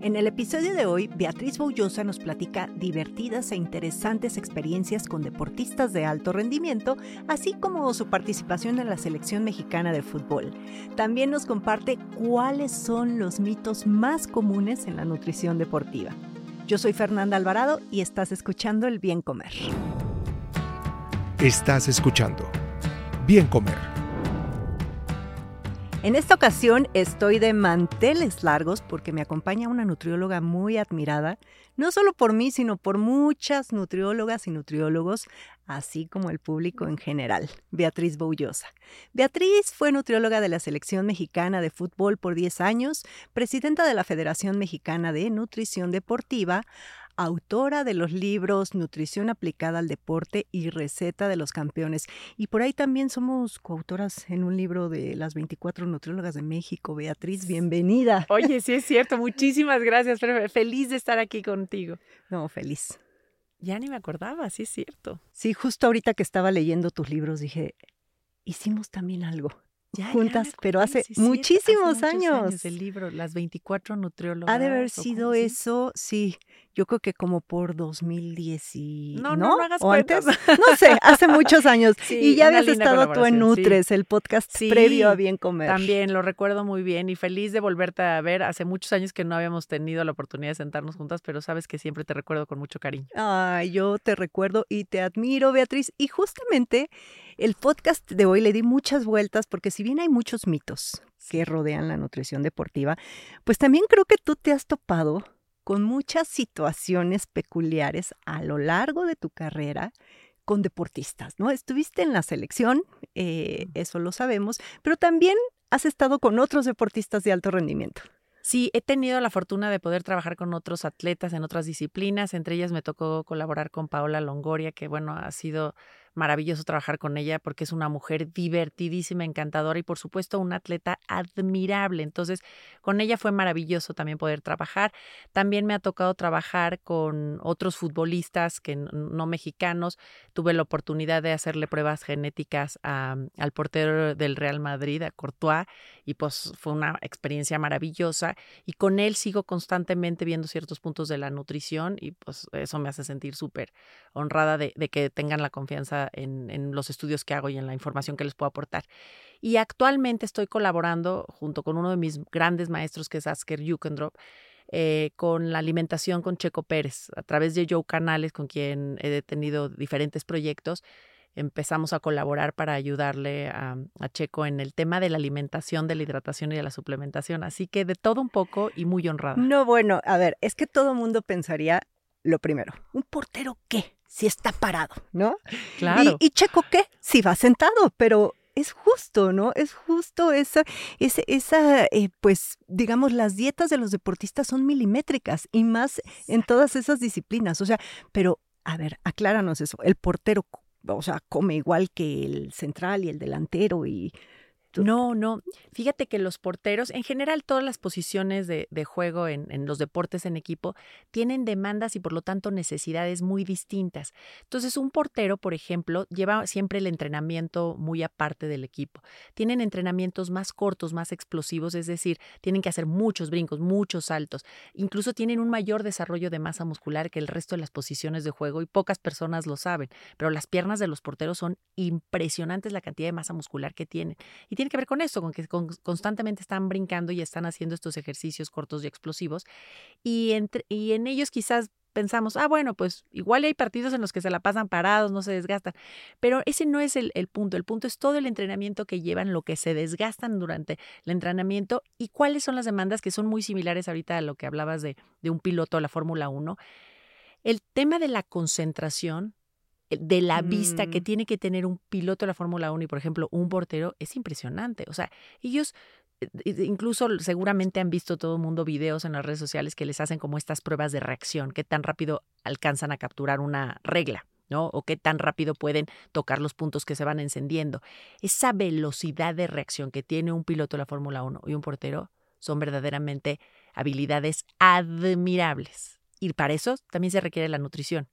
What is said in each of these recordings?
En el episodio de hoy, Beatriz Boullosa nos platica divertidas e interesantes experiencias con deportistas de alto rendimiento, así como su participación en la selección mexicana de fútbol. También nos comparte cuáles son los mitos más comunes en la nutrición deportiva. Yo soy Fernanda Alvarado y estás escuchando El Bien Comer. Estás escuchando Bien Comer en esta ocasión estoy de manteles largos porque me acompaña una nutrióloga muy admirada, no solo por mí, sino por muchas nutriólogas y nutriólogos, así como el público en general, Beatriz Boullosa. Beatriz fue nutrióloga de la Selección Mexicana de Fútbol por 10 años, presidenta de la Federación Mexicana de Nutrición Deportiva, autora de los libros Nutrición aplicada al deporte y Receta de los campeones. Y por ahí también somos coautoras en un libro de las 24 nutriólogas de México. Beatriz, bienvenida. Oye, sí es cierto. Muchísimas gracias. Feliz de estar aquí contigo. No, feliz. Ya ni me acordaba, sí es cierto. Sí, justo ahorita que estaba leyendo tus libros dije, hicimos también algo juntas, pero hace muchísimos años. El libro, Las 24 nutriólogas. Ha de haber sido eso, sí. Yo creo que como por 2010 y... No, no, no, hagas ¿O antes? No sé, hace muchos años. y ya habías estado tú en Nutres, el podcast previo a Bien Comer. También, lo recuerdo muy bien y feliz de volverte a ver. Hace muchos años que no habíamos tenido la oportunidad de sentarnos juntas, pero sabes que siempre te recuerdo con mucho cariño. Ay, yo te recuerdo y te admiro, Beatriz. Y justamente el podcast de hoy le di muchas vueltas porque si bien hay muchos mitos que rodean la nutrición deportiva, pues también creo que tú te has topado con muchas situaciones peculiares a lo largo de tu carrera con deportistas, ¿no? Estuviste en la selección, eh, eso lo sabemos, pero también has estado con otros deportistas de alto rendimiento. Sí, he tenido la fortuna de poder trabajar con otros atletas en otras disciplinas. Entre ellas me tocó colaborar con Paola Longoria, que bueno, ha sido maravilloso trabajar con ella porque es una mujer divertidísima, encantadora y por supuesto una atleta admirable. Entonces, con ella fue maravilloso también poder trabajar. También me ha tocado trabajar con otros futbolistas que no mexicanos. Tuve la oportunidad de hacerle pruebas genéticas al portero del Real Madrid, a Courtois, y pues fue una experiencia maravillosa. Y con él sigo constantemente viendo ciertos puntos de la nutrición y pues eso me hace sentir súper honrada de que tengan la confianza en, los estudios que hago y en la información que les puedo aportar. Y actualmente estoy colaborando junto con uno de mis grandes maestros, que es Asker Jukendrop, eh, con la alimentación con Checo Pérez, a través de Joe Canales, con quien he tenido diferentes proyectos. Empezamos a colaborar para ayudarle a, a, Checo en el tema de la alimentación, de la hidratación y de la suplementación. Así que de todo un poco y muy honrada. No, bueno, a ver, es que todo mundo pensaría lo primero, ¿un portero qué? Si está parado, ¿no? Claro. Y, Checo, ¿qué? Si va sentado, pero es justo, ¿no? Es justo esa, esa, esa eh, pues, digamos, las dietas de los deportistas son milimétricas y más en todas esas disciplinas. O sea, pero, a ver, acláranos eso. El portero, o sea, come igual que el central y el delantero y no, no. Fíjate que los porteros, en general todas las posiciones de, juego en, los deportes en equipo, tienen demandas y por lo tanto necesidades muy distintas. Entonces, un portero, por ejemplo, lleva siempre el entrenamiento muy aparte del equipo. Tienen entrenamientos más cortos, más explosivos, es decir, tienen que hacer muchos brincos, muchos saltos. Incluso tienen un mayor desarrollo de masa muscular que el resto de las posiciones de juego y pocas personas lo saben. Pero las piernas de los porteros son impresionantes la cantidad de masa muscular que tienen. Tienen que ver con esto, con que constantemente están brincando y están haciendo estos ejercicios cortos y explosivos. Y, entre, y en ellos quizás pensamos, ah, bueno, pues igual hay partidos en los que se la pasan parados, no se desgastan, pero ese no es el, punto, el punto es todo el entrenamiento que llevan, lo que se desgastan durante el entrenamiento y cuáles son las demandas que son muy similares ahorita a lo que hablabas de, de un piloto a la Fórmula 1. El tema de la concentración de la vista que mm. tiene que tener un piloto de la Fórmula 1 y, por ejemplo, un portero es impresionante. O sea, ellos incluso seguramente han visto todo el mundo videos en las redes sociales que les hacen como estas pruebas de reacción, qué tan rápido alcanzan a capturar una regla. ¿no? O qué tan rápido pueden tocar los puntos que se van encendiendo. Esa velocidad de reacción que tiene un piloto de la Fórmula 1 y un portero son verdaderamente habilidades admirables. Y para eso también se requiere la nutrición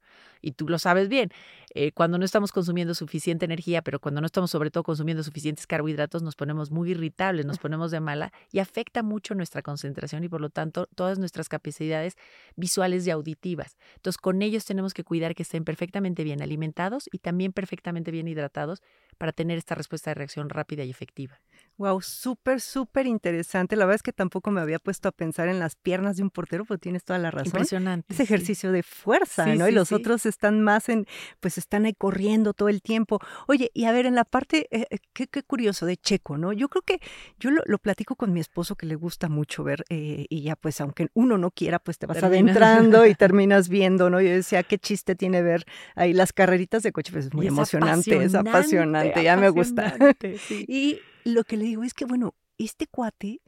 y tú lo sabes bien, eh, cuando no estamos consumiendo suficiente energía, pero cuando no estamos sobre todo consumiendo suficientes carbohidratos, nos ponemos muy irritables, nos ponemos de mala y afecta mucho nuestra concentración y por lo tanto todas nuestras capacidades visuales y auditivas. Entonces con ellos tenemos que cuidar que estén perfectamente bien alimentados y también perfectamente bien hidratados para tener esta respuesta de reacción rápida y efectiva. Wow, súper, súper interesante. La verdad es que tampoco me había puesto a pensar en las piernas de un portero, pero tienes toda la razón. Impresionante. Ese ejercicio de fuerza, ¿no? y los otros están más en, pues están ahí corriendo todo el tiempo. Oye, y a ver, en la parte, eh, eh, qué, curioso de Checo, ¿no? Yo creo que yo lo, platico con mi esposo que le gusta mucho ver, eh, y ya pues aunque uno no quiera, pues te vas adentrando y terminas viendo, ¿no? Yo decía, qué chiste tiene ver ahí las carreritas de coche, pues es muy emocionante, es apasionante, ya me gusta. y lo que le digo es que, bueno, este cuate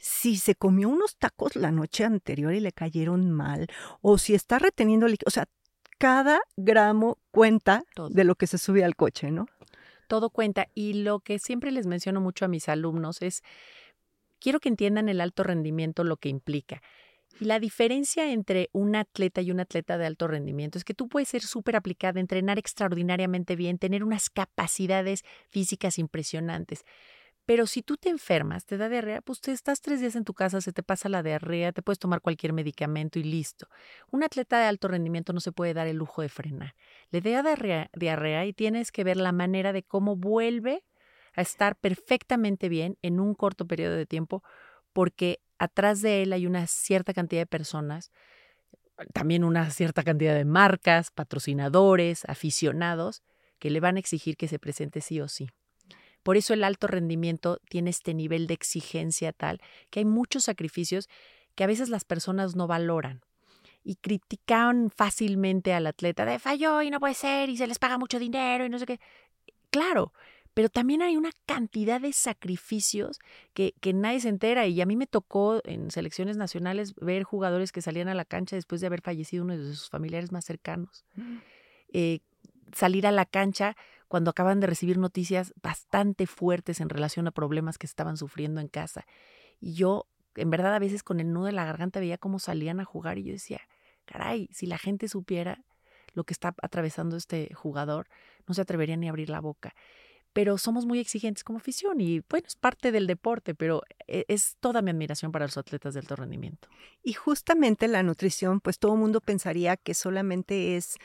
si se comió unos tacos la noche anterior y le cayeron mal, o si está reteniendo líquido, o sea, cada gramo cuenta de lo que se sube al coche, ¿no? Todo cuenta. Y lo que siempre les menciono mucho a mis alumnos es, quiero que entiendan el alto rendimiento, lo que implica. Y la diferencia entre un atleta y un atleta de alto rendimiento es que tú puedes ser súper aplicada, entrenar extraordinariamente bien, tener unas capacidades físicas impresionantes. Pero si tú te enfermas, te da diarrea, pues te estás tres días en tu casa, se te pasa la diarrea, te puedes tomar cualquier medicamento y listo. Un atleta de alto rendimiento no se puede dar el lujo de frenar. Le da diarrea, diarrea y tienes que ver la manera de cómo vuelve a estar perfectamente bien en un corto periodo de tiempo, porque atrás de él hay una cierta cantidad de personas, también una cierta cantidad de marcas, patrocinadores, aficionados, que le van a exigir que se presente sí o sí. Por eso el alto rendimiento tiene este nivel de exigencia tal que hay muchos sacrificios que a veces las personas no valoran y critican fácilmente al atleta de falló y no puede ser y se les paga mucho dinero y no sé qué. Claro, pero también hay una cantidad de sacrificios que, que, nadie se entera. Y a mí me tocó en selecciones nacionales ver jugadores que salían a la cancha después de haber fallecido uno de sus familiares más cercanos. Mm. Eh, salir a la cancha cuando acaban de recibir noticias bastante fuertes en relación a problemas que estaban sufriendo en casa. Y yo, en verdad, a veces con el nudo de la garganta veía cómo salían a jugar y yo decía, caray, si la gente supiera lo que está atravesando este jugador, no se atrevería ni a abrir la boca. Pero somos muy exigentes como afición y bueno, es parte del deporte, pero e, es toda mi admiración para los atletas de alto rendimiento. Y justamente la nutrición, pues todo el mundo pensaría que solamente es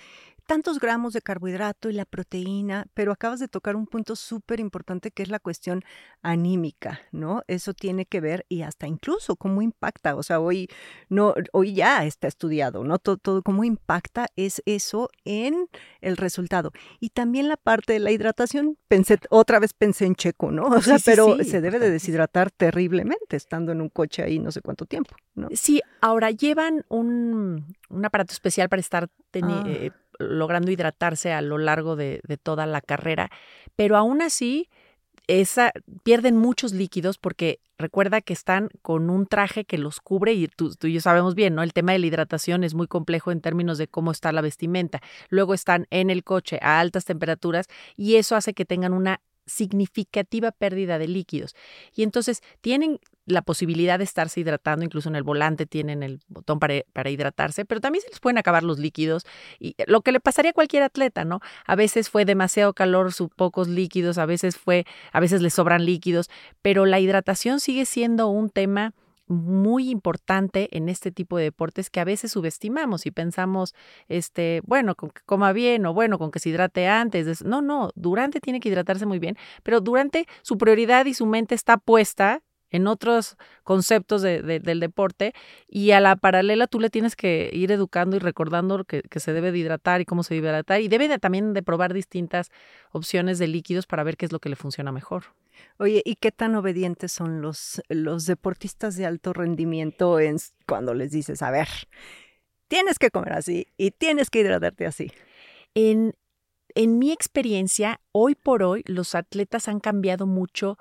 tantos gramos de carbohidrato y la proteína, pero acabas de tocar un punto súper importante que es la cuestión anímica, ¿no? Eso tiene que ver y hasta incluso cómo impacta, o sea, hoy no hoy ya está estudiado, ¿no? Todo, todo cómo impacta es eso en el resultado. Y también la parte de la hidratación, pensé otra vez pensé en Checo, ¿no? O sea, pero se debe de deshidratar terriblemente estando en un coche ahí no sé cuánto tiempo, ¿no? Sí, ahora llevan un, un aparato especial para estar ah. eh, logrando hidratarse a lo largo de, toda la carrera, pero aún así esa, pierden muchos líquidos porque recuerda que están con un traje que los cubre y tú, tú, y yo sabemos bien, ¿no? El tema de la hidratación es muy complejo en términos de cómo está la vestimenta. Luego están en el coche a altas temperaturas y eso hace que tengan una significativa pérdida de líquidos. Y entonces tienen la posibilidad de estarse hidratando, incluso en el volante tienen el botón para, para, hidratarse, pero también se les pueden acabar los líquidos y lo que le pasaría a cualquier atleta, ¿no? A veces fue demasiado calor, sus pocos líquidos, a veces fue, a veces le sobran líquidos, pero la hidratación sigue siendo un tema muy importante en este tipo de deportes que a veces subestimamos y pensamos, este, bueno, con que coma bien o bueno, con que se hidrate antes. No, no, durante tiene que hidratarse muy bien, pero durante su prioridad y su mente está puesta en otros conceptos del deporte y a la paralela tú le tienes que ir educando y recordando que, que se debe de hidratar y cómo se debe hidratar y debe también de probar distintas opciones de líquidos para ver qué es lo que le funciona mejor. Oye, ¿y qué tan obedientes son los, los deportistas de alto rendimiento en, cuando les dices, a ver, tienes que comer así y tienes que hidratarte así? En, en mi experiencia, hoy por hoy los atletas han cambiado mucho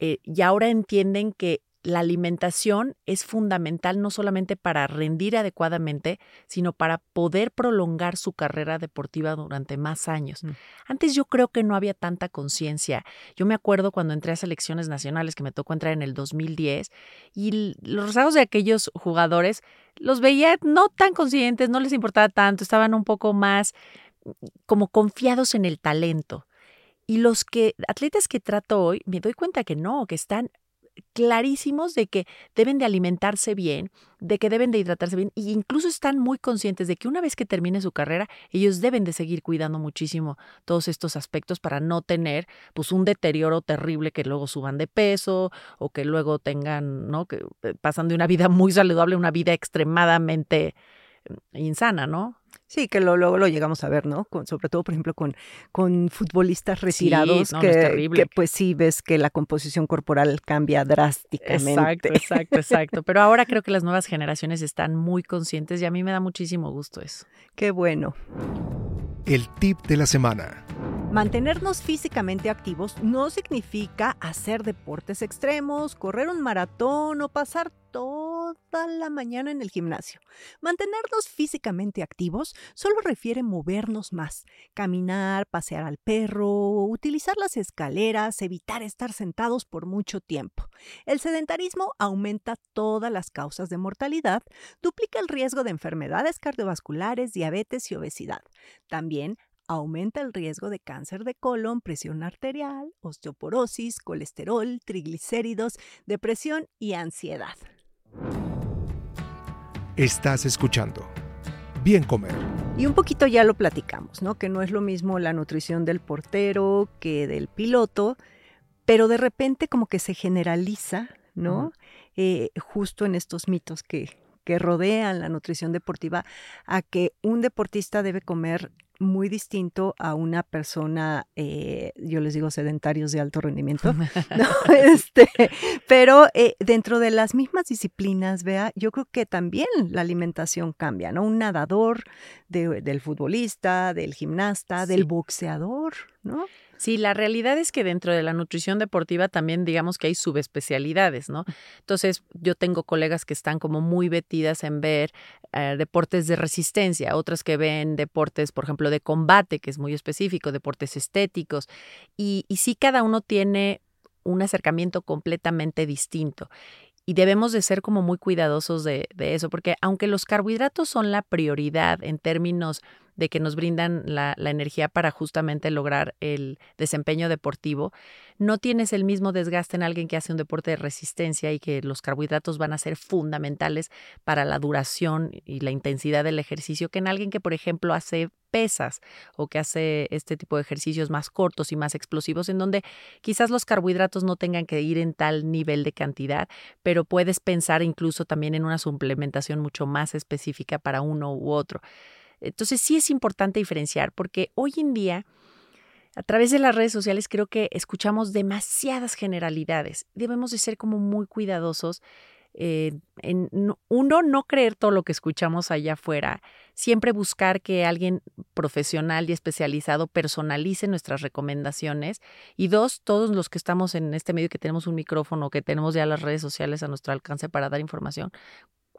eh, y ahora entienden que la alimentación es fundamental no solamente para rendir adecuadamente, sino para poder prolongar su carrera deportiva durante más años. Mm. Antes yo creo que no había tanta conciencia. Yo me acuerdo cuando entré a selecciones nacionales, que me tocó entrar en el 2010, y los resultados de aquellos jugadores los veía no tan conscientes, no les importaba tanto, estaban un poco más mm, como confiados en el talento. Y los que atletas que trato hoy, me doy cuenta que no, que están clarísimos de que deben de alimentarse bien, de que deben de hidratarse bien e incluso están muy conscientes de que una vez que termine su carrera, ellos deben de seguir cuidando muchísimo todos estos aspectos para no tener pues un deterioro terrible que luego suban de peso o que luego tengan, ¿no? que eh, pasan de una vida muy saludable a una vida extremadamente mm, insana, ¿no? Sí, que luego lo, llegamos a ver, ¿no? Con, sobre todo, por ejemplo, con, con futbolistas retirados, que, que, pues sí ves que la composición corporal cambia drásticamente. Exacto, exacto, exacto. Pero ahora creo que las nuevas generaciones están muy conscientes y a mí me da muchísimo gusto eso. Qué bueno. El tip de la semana. Mantenernos físicamente activos no significa hacer deportes extremos, correr un maratón o pasar toda la mañana en el gimnasio. Mantenernos físicamente activos solo refiere movernos más, caminar, pasear al perro, utilizar las escaleras, evitar estar sentados por mucho tiempo. El sedentarismo aumenta todas las causas de mortalidad, duplica el riesgo de enfermedades cardiovasculares, diabetes y obesidad. También aumenta el riesgo de cáncer de colon, presión arterial, osteoporosis, colesterol, triglicéridos, depresión y ansiedad. Estás escuchando Bien Comer. Y un poquito ya lo platicamos, ¿no? Que no es lo mismo la nutrición del portero que del piloto, pero de repente como que se generaliza, ¿no? Eh, justo en estos mitos que, que rodean la nutrición deportiva, a que un deportista debe comer muy distinto a una persona, eh, yo les digo sedentarios de alto rendimiento, este, pero eh, dentro de las mismas disciplinas, vea, yo creo que también la alimentación cambia, ¿no? Un nadador, del futbolista, del gimnasta, del boxeador, ¿no? Sí, la realidad es que dentro de la nutrición deportiva también digamos que hay subespecialidades, ¿no? Entonces, yo tengo colegas que están como muy vetidas en ver eh, deportes de resistencia, otras que ven deportes, por ejemplo, de combate, que es muy específico, deportes estéticos, y, y sí cada uno tiene un acercamiento completamente distinto. Y debemos de ser como muy cuidadosos de, de, eso, porque aunque los carbohidratos son la prioridad en términos de que nos brindan la, energía para justamente lograr el desempeño deportivo, no tienes el mismo desgaste en alguien que hace un deporte de resistencia y que los carbohidratos van a ser fundamentales para la duración y la intensidad del ejercicio que en alguien que, por ejemplo, hace pesas o que hace este tipo de ejercicios más cortos y más explosivos en donde quizás los carbohidratos no tengan que ir en tal nivel de cantidad, pero puedes pensar incluso también en una suplementación mucho más específica para uno u otro. Entonces sí es importante diferenciar porque hoy en día, a través de las redes sociales, creo que escuchamos demasiadas generalidades. Debemos de ser como muy cuidadosos. Eh, en uno, no creer todo lo que escuchamos allá afuera, siempre buscar que alguien profesional y especializado personalice nuestras recomendaciones y dos, todos los que estamos en este medio que tenemos un micrófono, que tenemos ya las redes sociales a nuestro alcance para dar información,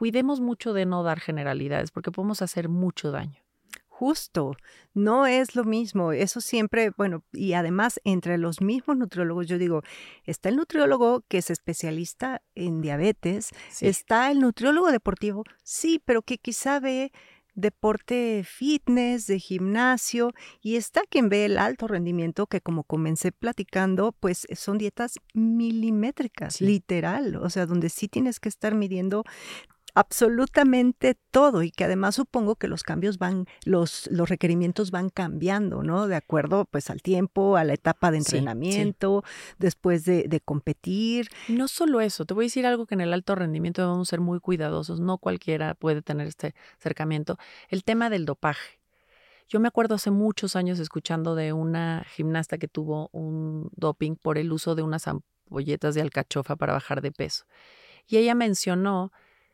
cuidemos mucho de no dar generalidades porque podemos hacer mucho daño. Justo, no es lo mismo. Eso siempre, bueno, y además entre los mismos nutriólogos, yo digo, está el nutriólogo que es especialista en diabetes, está el nutriólogo deportivo, sí, pero que quizá ve deporte fitness, de gimnasio, y está quien ve el alto rendimiento, que como comencé platicando, pues son dietas milimétricas, literal, o sea, donde sí tienes que estar midiendo absolutamente todo y que además supongo que los cambios van, los, los requerimientos van cambiando, ¿no? De acuerdo pues al tiempo, a la etapa de entrenamiento, después de, de, competir. No solo eso, te voy a decir algo que en el alto rendimiento debemos ser muy cuidadosos, no cualquiera puede tener este acercamiento, el tema del dopaje. Yo me acuerdo hace muchos años escuchando de una gimnasta que tuvo un doping por el uso de unas ampolletas de alcachofa para bajar de peso. Y ella mencionó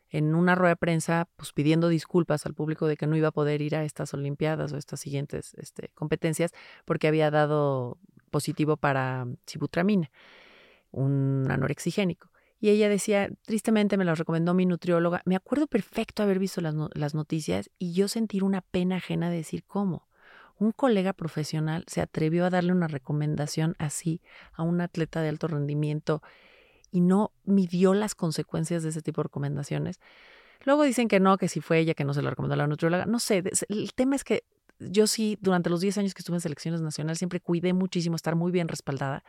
en una rueda de prensa, pues pidiendo disculpas al público de que no iba a poder ir a estas Olimpiadas o estas siguientes este, competencias porque había dado positivo para sibutramina, un anorexigénico. y ella decía, tristemente me lo recomendó mi nutrióloga. Me acuerdo perfecto haber visto las, las noticias y yo sentir una pena ajena de decir, ¿cómo? Un colega profesional se atrevió a darle una recomendación así a un atleta de alto rendimiento y no midió las consecuencias de ese tipo de recomendaciones. Luego dicen que no, que si fue ella que no se lo recomendó a la nutrióloga. No sé, el tema es que yo sí, durante los 10 años que estuve en selecciones nacionales, siempre cuidé muchísimo estar muy bien respaldada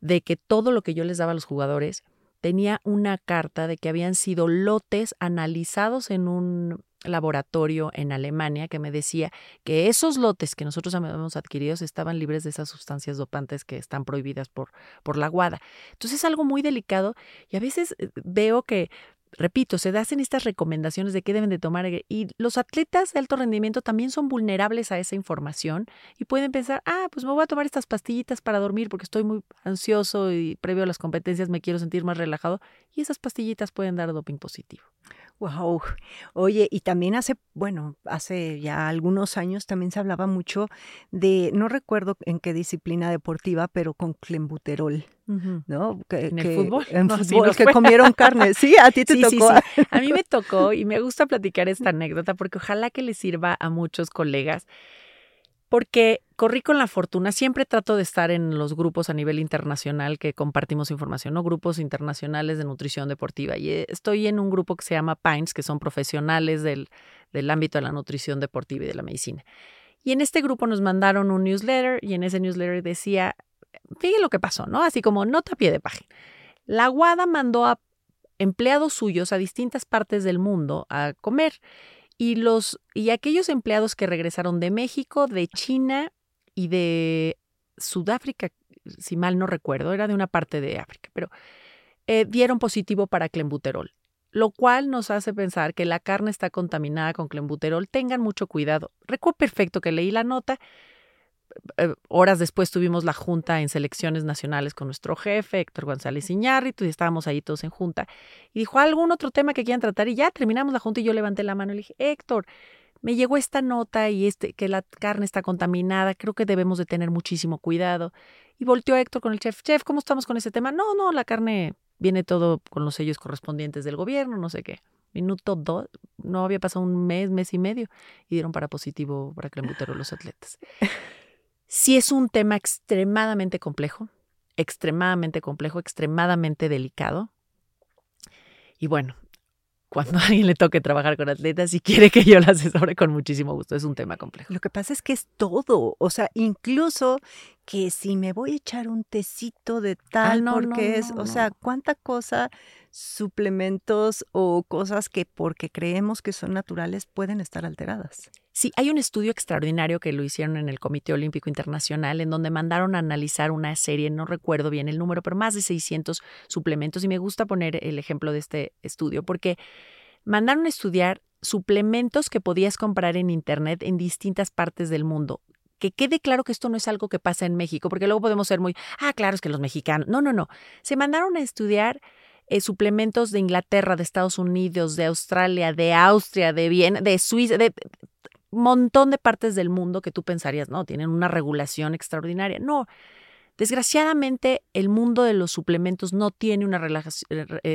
de que todo lo que yo les daba a los jugadores tenía una carta de que habían sido lotes analizados en un laboratorio en Alemania que me decía que esos lotes que nosotros habíamos adquirido estaban libres de esas sustancias dopantes que están prohibidas por, por la guada. Entonces es algo muy delicado y a veces eh, veo que repito, se hacen estas recomendaciones de qué deben de tomar y los atletas de alto rendimiento también son vulnerables a esa información y pueden pensar, ah, pues me voy a tomar estas pastillitas para dormir porque estoy muy ansioso y previo a las competencias me quiero sentir más relajado y esas pastillitas pueden dar doping positivo. Wow. Oye, y también hace, bueno, hace ya algunos años también se hablaba mucho de, no recuerdo en qué disciplina deportiva, pero con clembuterol, ¿no? en el fútbol. En fútbol, que comieron carne. Sí, a ti te tocó. A mí me tocó y me gusta platicar esta anécdota porque ojalá que le sirva a muchos colegas porque corrí con la fortuna, siempre trato de estar en los grupos a nivel internacional que compartimos información, ¿no? Grupos internacionales de nutrición deportiva. Y eh, estoy en un grupo que se llama Pines, que son profesionales del, del ámbito de la nutrición deportiva y de la medicina. Y en este grupo nos mandaron un newsletter y en ese newsletter decía, fíjense lo que pasó, ¿no? Así como nota a pie de página. La Guada mandó a empleados suyos a distintas partes del mundo a comer y los y aquellos empleados que regresaron de México, de China y de Sudáfrica, si mal no recuerdo, era de una parte de África, pero eh, dieron positivo para clenbuterol, lo cual nos hace pensar que la carne está contaminada con clenbuterol. Tengan mucho cuidado. Recuerdo perfecto que leí la nota eh, horas después tuvimos la junta en selecciones nacionales con nuestro jefe, Héctor González Iñárritu, y estábamos ahí todos en junta. Y dijo, ¿algún otro tema que quieran tratar? Y ya terminamos la junta y yo levanté la mano y le dije, Héctor, me llegó esta nota y este, que la carne está contaminada, creo que debemos de tener muchísimo cuidado. Y volteó Héctor con el chef, chef, ¿cómo estamos con ese tema? No, no, la carne viene todo con los sellos correspondientes del gobierno, no sé qué. Minuto dos, no había pasado un mes, mes y medio, y dieron para positivo para clenbuterol los atletas. Sí es un tema extremadamente complejo, extremadamente complejo, extremadamente delicado. Y bueno, cuando a alguien le toque trabajar con atletas y quiere que yo la asesore con muchísimo gusto. Es un tema complejo. Lo que pasa es que es todo. O sea, incluso que si me voy a echar un tecito de ah, tal, porque es, o sea, cuánta cosa suplementos o cosas que porque creemos que son naturales pueden estar alteradas. Sí, hay un estudio extraordinario que lo hicieron en el Comité Olímpico Internacional en donde mandaron a analizar una serie, no recuerdo bien el número, pero más de 600 suplementos y me gusta poner el ejemplo de este estudio porque mandaron a estudiar suplementos que podías comprar en Internet en distintas partes del mundo. Que quede claro que esto no es algo que pasa en México, porque luego podemos ser muy, ah, claro, es que los mexicanos. No, no, no. Se mandaron a estudiar eh, suplementos de Inglaterra, de Estados Unidos, de Australia, de Austria, de Viena, de Suiza, de montón de partes del mundo que tú pensarías, no, tienen una regulación extraordinaria. No, desgraciadamente el mundo de los suplementos no tiene una,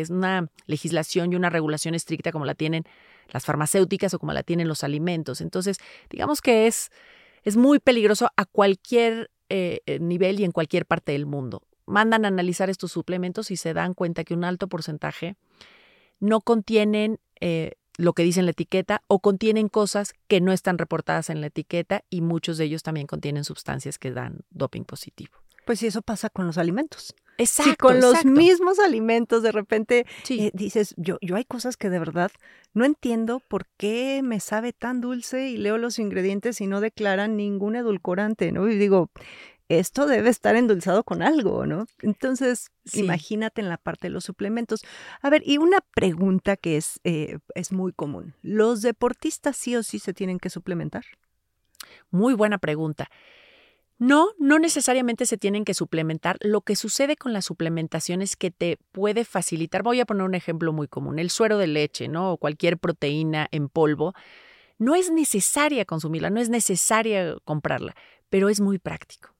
una legislación y una regulación estricta como la tienen las farmacéuticas o como la tienen los alimentos. Entonces, digamos que es, es muy peligroso a cualquier eh, eh, nivel y en cualquier parte del mundo mandan a analizar estos suplementos y se dan cuenta que un alto porcentaje no contienen eh, lo que dice en la etiqueta o contienen cosas que no están reportadas en la etiqueta y muchos de ellos también contienen sustancias que dan doping positivo. Pues sí, eso pasa con los alimentos. Exacto. Si con los mismos alimentos de repente eh, dices, yo, yo hay cosas que de verdad no entiendo por qué me sabe tan dulce y leo los ingredientes y no declaran ningún edulcorante, ¿no? Y digo, esto debe estar endulzado con algo, ¿no? Entonces, imagínate en la parte de los suplementos. A ver, y una pregunta que es, eh, es muy común. ¿Los deportistas sí o sí se tienen que suplementar? Muy buena pregunta. No, no necesariamente se tienen que suplementar. Lo que sucede con la suplementación es que te puede facilitar. Voy a poner un ejemplo muy común: el suero de leche, ¿no? O cualquier proteína en polvo. No es necesaria consumirla, no es necesaria comprarla, pero es muy práctico.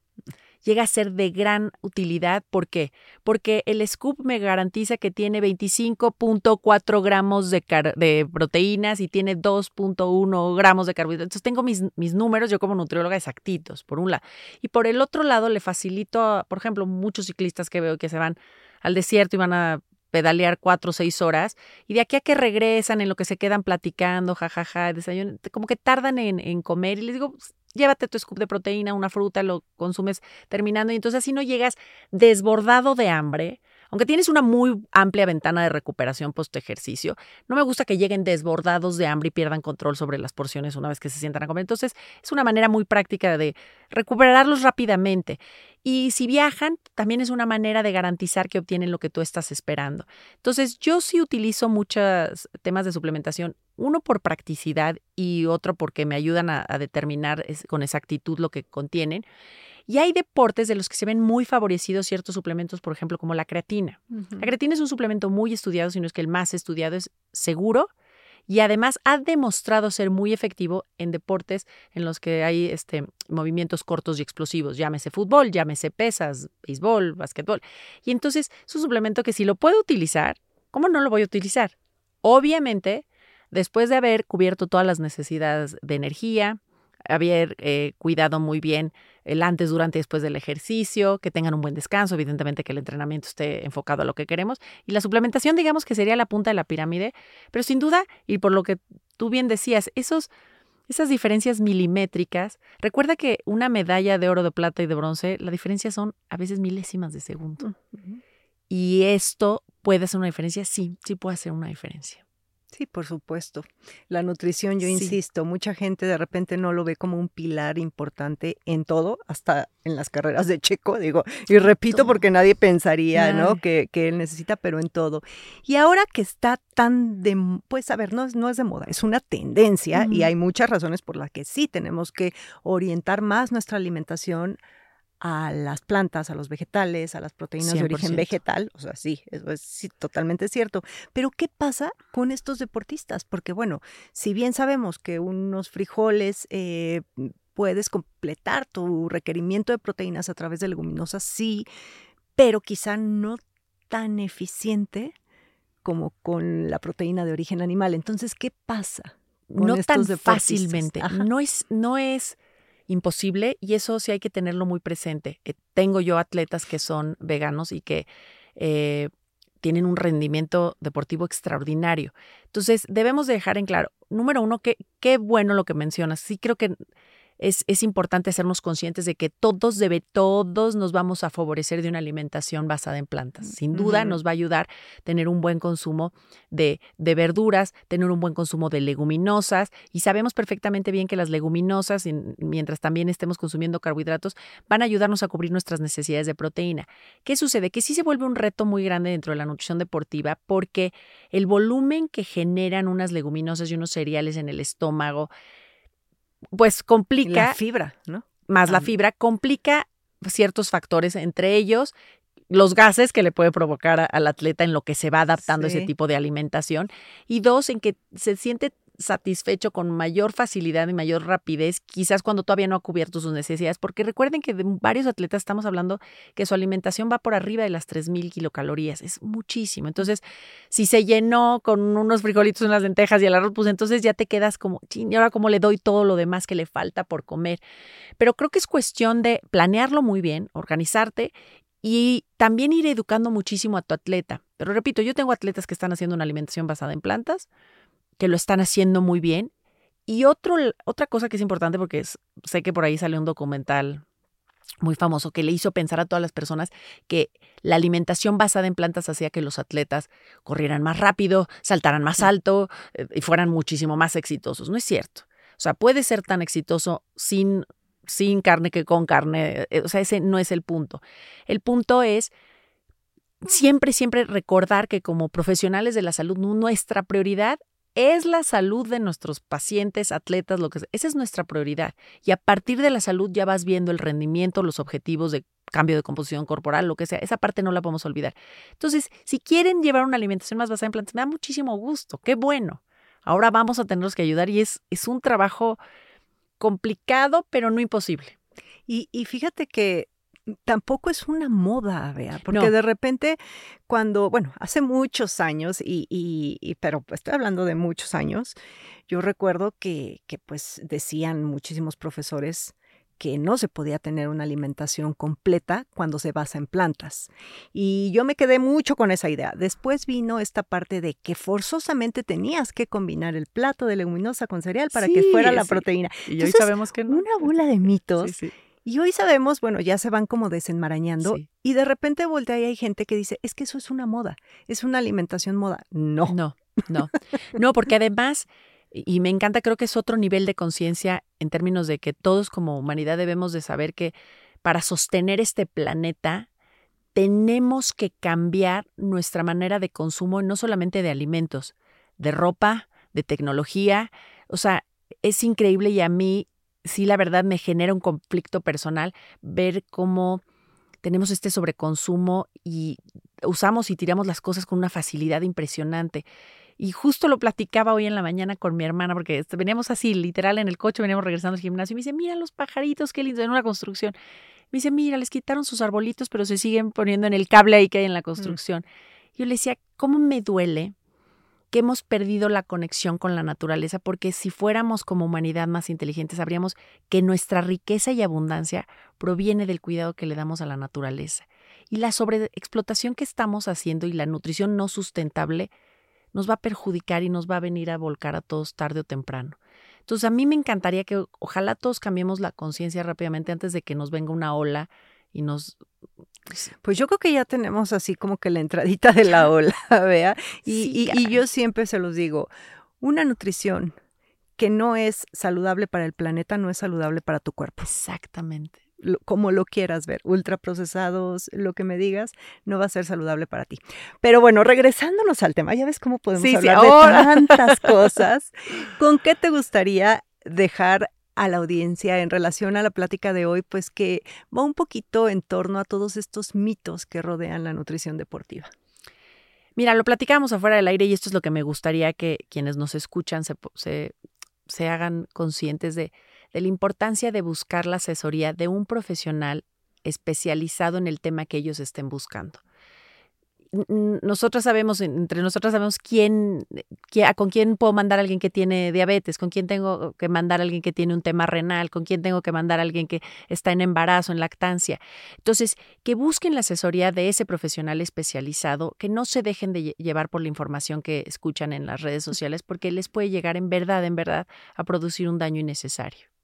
Llega a ser de gran utilidad. ¿Por qué? Porque el scoop me garantiza que tiene 25.4 gramos de, de, proteínas y tiene 2.1 gramos de carbohidratos. Entonces tengo mis, mis, números, yo como nutrióloga, exactitos, por un lado. Y por el otro lado, le facilito, por ejemplo, muchos ciclistas que veo que se van al desierto y van a pedalear cuatro o seis horas y de aquí a que regresan en lo que se quedan platicando, jajaja, desayuno, como que tardan en, en comer y les digo, llévate tu scoop de proteína, una fruta, lo consumes terminando y entonces así no llegas desbordado de hambre. Aunque tienes una muy amplia ventana de recuperación post ejercicio, no me gusta que lleguen desbordados de hambre y pierdan control sobre las porciones una vez que se sientan a comer. Entonces, es una manera muy práctica de recuperarlos rápidamente. Y si viajan, también es una manera de garantizar que obtienen lo que tú estás esperando. Entonces, yo sí utilizo muchos temas de suplementación uno por practicidad y otro porque me ayudan a, determinar con exactitud lo que contienen. Y hay deportes de los que se ven muy favorecidos ciertos suplementos, por ejemplo, como la creatina. La creatina es un suplemento muy estudiado, si no es que el más estudiado es seguro y además ha demostrado ser muy efectivo en deportes en los que hay este, movimientos cortos y explosivos, llámese fútbol, llámese pesas, béisbol, básquetbol. Y entonces es un suplemento que si lo puedo utilizar, ¿cómo no lo voy a utilizar? Obviamente después de haber cubierto todas las necesidades de energía, haber eh, cuidado muy bien el antes, durante y después del ejercicio, que tengan un buen descanso, evidentemente que el entrenamiento esté enfocado a lo que queremos. Y la suplementación, digamos que sería la punta de la pirámide, pero sin duda, y por lo que tú bien decías, esos, esas diferencias milimétricas, recuerda que una medalla de oro, de plata y de bronce, la diferencia son a veces milésimas de segundo. Y esto puede hacer una diferencia, sí, sí puede hacer una diferencia. Sí, por supuesto. La nutrición, yo insisto, mucha gente de repente no lo ve como un pilar importante en todo, hasta en las carreras de Checo, digo, y repito porque nadie pensaría, ¿no? Que, que, él necesita, pero en todo. Y ahora que está tan de, pues a ver, no es, no es de moda, es una tendencia y hay muchas razones por las que sí tenemos que orientar más nuestra alimentación a las plantas, a los vegetales, a las proteínas de origen vegetal. O sea, sí, eso es totalmente cierto. Pero ¿qué pasa con estos deportistas? Porque bueno, si bien sabemos que unos frijoles eh, puedes completar tu requerimiento de proteínas a través de leguminosas, sí, pero quizá no tan eficiente como con la proteína de origen animal. Entonces, ¿qué pasa? no tan fácilmente. No es, no es imposible y eso sí hay que tenerlo muy presente. Eh, tengo yo atletas que son veganos y que eh, tienen un rendimiento deportivo extraordinario. Entonces, debemos dejar en claro, número uno, que qué bueno lo que mencionas. Sí creo que es, importante hacernos conscientes de que todos debe, todos nos vamos a favorecer de una alimentación basada en plantas. Sin duda nos va a ayudar tener un buen consumo de, de, verduras, tener un buen consumo de leguminosas y sabemos perfectamente bien que las leguminosas, mientras también estemos consumiendo carbohidratos, van a ayudarnos a cubrir nuestras necesidades de proteína. ¿Qué sucede? Que sí se vuelve un reto muy grande dentro de la nutrición deportiva porque el volumen que generan unas leguminosas y unos cereales en el estómago, pues complica. La fibra, ¿no? Más la fibra, complica ciertos factores, entre ellos los gases que le puede provocar al atleta en lo que se va adaptando a ese tipo de alimentación. Y dos, en que se siente satisfecho con mayor facilidad y mayor rapidez, quizás cuando todavía no ha cubierto sus necesidades, porque recuerden que de varios atletas estamos hablando que su alimentación va por arriba de las 3.000 kilocalorías, es muchísimo. Entonces, si se llenó con unos frijolitos, unas lentejas y el arroz, pues entonces ya te quedas como, y ahora cómo le doy todo lo demás que le falta por comer. Pero creo que es cuestión de planearlo muy bien, organizarte y también ir educando muchísimo a tu atleta. Pero repito, yo tengo atletas que están haciendo una alimentación basada en plantas, que lo están haciendo muy bien. Y otro, otra cosa que es importante, porque sé que por ahí sale un documental muy famoso que le hizo pensar a todas las personas que la alimentación basada en plantas hacía que los atletas corrieran más rápido, saltaran más alto eh, y fueran muchísimo más exitosos. No es cierto. O sea, puede ser tan exitoso sin, sin carne que con carne. Eh, o sea, ese no es el punto. El punto es siempre, siempre recordar que como profesionales de la salud, nuestra prioridad es la salud de nuestros pacientes, atletas, lo que sea. Esa es nuestra prioridad. Y a partir de la salud ya vas viendo el rendimiento, los objetivos de cambio de composición corporal, lo que sea. Esa parte no la podemos olvidar. Entonces, si quieren llevar una alimentación más basada en plantas, me da muchísimo gusto. Qué bueno. Ahora vamos a tenerlos que ayudar y es, es un trabajo complicado, pero no imposible. Y, y fíjate que tampoco es una moda, vea, porque de repente cuando, bueno, hace muchos años, y, y, pero estoy hablando de muchos años, yo recuerdo que, que pues decían muchísimos profesores, que no se podía tener una alimentación completa cuando se basa en plantas. Y yo me quedé mucho con esa idea. Después vino esta parte de que forzosamente tenías que combinar el plato de leguminosa con cereal para que fuera la proteína. Y hoy sabemos que no. Una bola de mitos. Y hoy sabemos, bueno, ya se van como desenmarañando y de repente voltea y hay gente que dice, es que eso es una moda, es una alimentación moda. No. No, no. No, porque además y me encanta, creo que es otro nivel de conciencia en términos de que todos como humanidad debemos de saber que para sostener este planeta tenemos que cambiar nuestra manera de consumo, no solamente de alimentos, de ropa, de tecnología. O sea, es increíble y a mí sí la verdad me genera un conflicto personal ver cómo tenemos este sobreconsumo y usamos y tiramos las cosas con una facilidad impresionante. Y justo lo platicaba hoy en la mañana con mi hermana, porque este, veníamos así, literal, en el coche, veníamos regresando al gimnasio. Y me dice, mira los pajaritos, qué lindo, en una construcción. Me dice, mira, les quitaron sus arbolitos, pero se siguen poniendo en el cable ahí que hay en la mm. construcción. Yo le decía, ¿cómo me duele que hemos perdido la conexión con la naturaleza? Porque si fuéramos como humanidad más inteligentes, sabríamos que nuestra riqueza y abundancia proviene del cuidado que le damos a la naturaleza. Y la sobreexplotación que estamos haciendo y la nutrición no sustentable nos va a perjudicar y nos va a venir a volcar a todos tarde o temprano. Entonces a mí me encantaría que ojalá todos cambiemos la conciencia rápidamente antes de que nos venga una ola y nos... Pues yo creo que ya tenemos así como que la entradita de la ola, vea. Y, y yo siempre se los digo, una nutrición que no es saludable para el planeta no es saludable para tu cuerpo. Exactamente como lo quieras ver, ultraprocesados, lo que me digas, no va a ser saludable para ti. Pero bueno, regresándonos al tema, ya ves cómo podemos hablar de tantas cosas. ¿Con qué te gustaría dejar a la audiencia en relación a la plática de hoy, pues que va un poquito en torno a todos estos mitos que rodean la nutrición deportiva? Mira, lo platicamos afuera del aire y esto es lo que me gustaría que quienes nos escuchan se, se, se hagan conscientes de de la importancia de buscar la asesoría de un profesional especializado en el tema que ellos estén buscando. Nosotros sabemos, entre nosotros sabemos quién, con quién puedo mandar a alguien que tiene diabetes, con quién tengo que mandar a alguien que tiene un tema renal, con quién tengo que mandar a alguien que está en embarazo, en lactancia. Entonces, que busquen la asesoría de ese profesional especializado, que no se dejen de llevar por la información que escuchan en las redes sociales, porque les puede llegar en verdad, en verdad, a producir un daño innecesario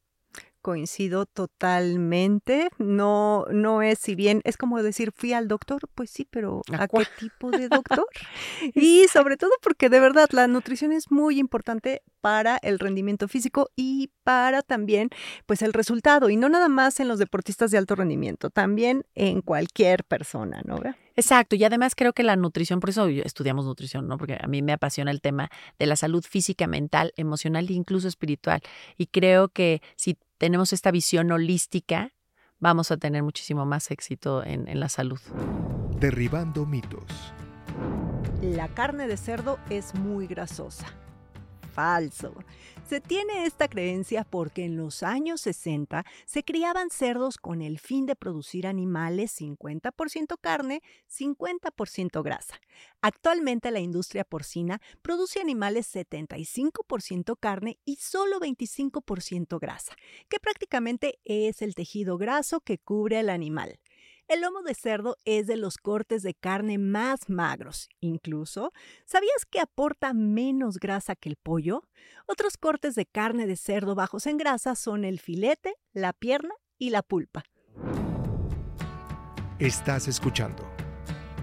coincido totalmente. No, no es, si bien es como decir, fui al doctor, pues sí, pero ¿a, qué tipo de doctor? y sobre todo porque de verdad la nutrición es muy importante para el rendimiento físico y para también, pues, el resultado. Y no nada más en los deportistas de alto rendimiento, también en cualquier persona, ¿no? Exacto, y además creo que la nutrición, por eso estudiamos nutrición, ¿no? Porque a mí me apasiona el tema de la salud física, mental, emocional e incluso espiritual. Y creo que si tenemos esta visión holística, vamos a tener muchísimo más éxito en, en la salud. Derribando mitos. La carne de cerdo es muy grasosa. Falso. Se tiene esta creencia porque en los años 60 se criaban cerdos con el fin de producir animales 50% carne, 50% grasa. Actualmente la industria porcina produce animales 75% carne y solo 25% grasa, que prácticamente es el tejido graso que cubre al animal. El lomo de cerdo es de los cortes de carne más magros. Incluso, ¿sabías que aporta menos grasa que el pollo? Otros cortes de carne de cerdo bajos en grasa son el filete, la pierna y la pulpa. Estás escuchando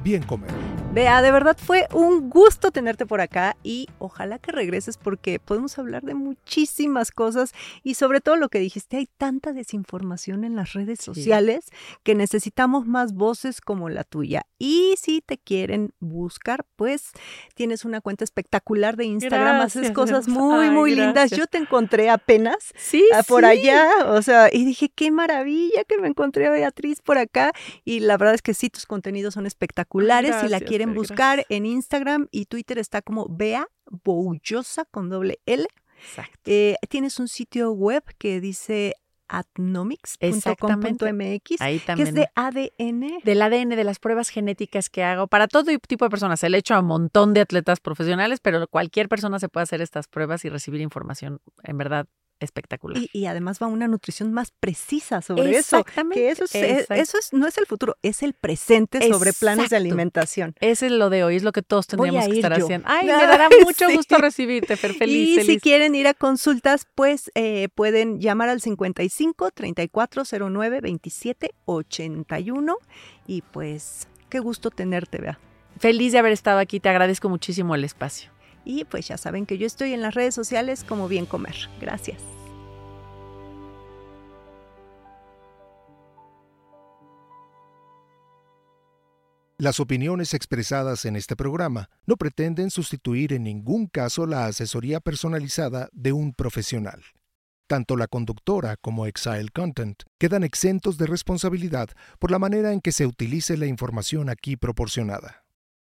bien comer. Vea, de verdad fue un gusto tenerte por acá y ojalá que regreses porque podemos hablar de muchísimas cosas y sobre todo lo que dijiste, hay tanta desinformación en las redes sociales que necesitamos más voces como la tuya. Y si te quieren buscar, pues tienes una cuenta espectacular de Instagram, haces cosas muy, muy lindas. Yo te encontré apenas sí, ah, por allá, o sea, y dije, qué maravilla que me entré a Beatriz por acá. Y la verdad es que sí, tus contenidos son espectaculares. Si la quieren buscar en Instagram y Twitter está como Bea Boullosa con doble L. Exacto. Eh, tienes un sitio web que dice atnomics.com.mx, Ahí que es de ADN. del ADN, de las pruebas genéticas que hago para todo tipo de personas. Se le he hecho a un montón de atletas profesionales, pero cualquier persona se puede hacer estas pruebas y recibir información en verdad espectacular. Y, y además va una nutrición más precisa sobre eso. Exactamente, Que eso, es, eh, eso es, no es el futuro, es el presente sobre planes de alimentación. Ese es lo de hoy, es lo que todos tendríamos que estar yo. haciendo. Ay, me dará mucho sí. gusto recibirte, Fer, feliz, y si quieren ir a consultas, pues eh, pueden llamar al 55 3409 27 81 y pues qué gusto tenerte, Bea. Feliz de haber estado aquí, te agradezco muchísimo el espacio. Y pues ya saben que yo estoy en las redes sociales como Bien Comer. Gracias. Las opiniones expresadas en este programa no pretenden sustituir en ningún caso la asesoría personalizada de un profesional. Tanto la conductora como Exile Content quedan exentos de responsabilidad por la manera en que se utilice la información aquí proporcionada.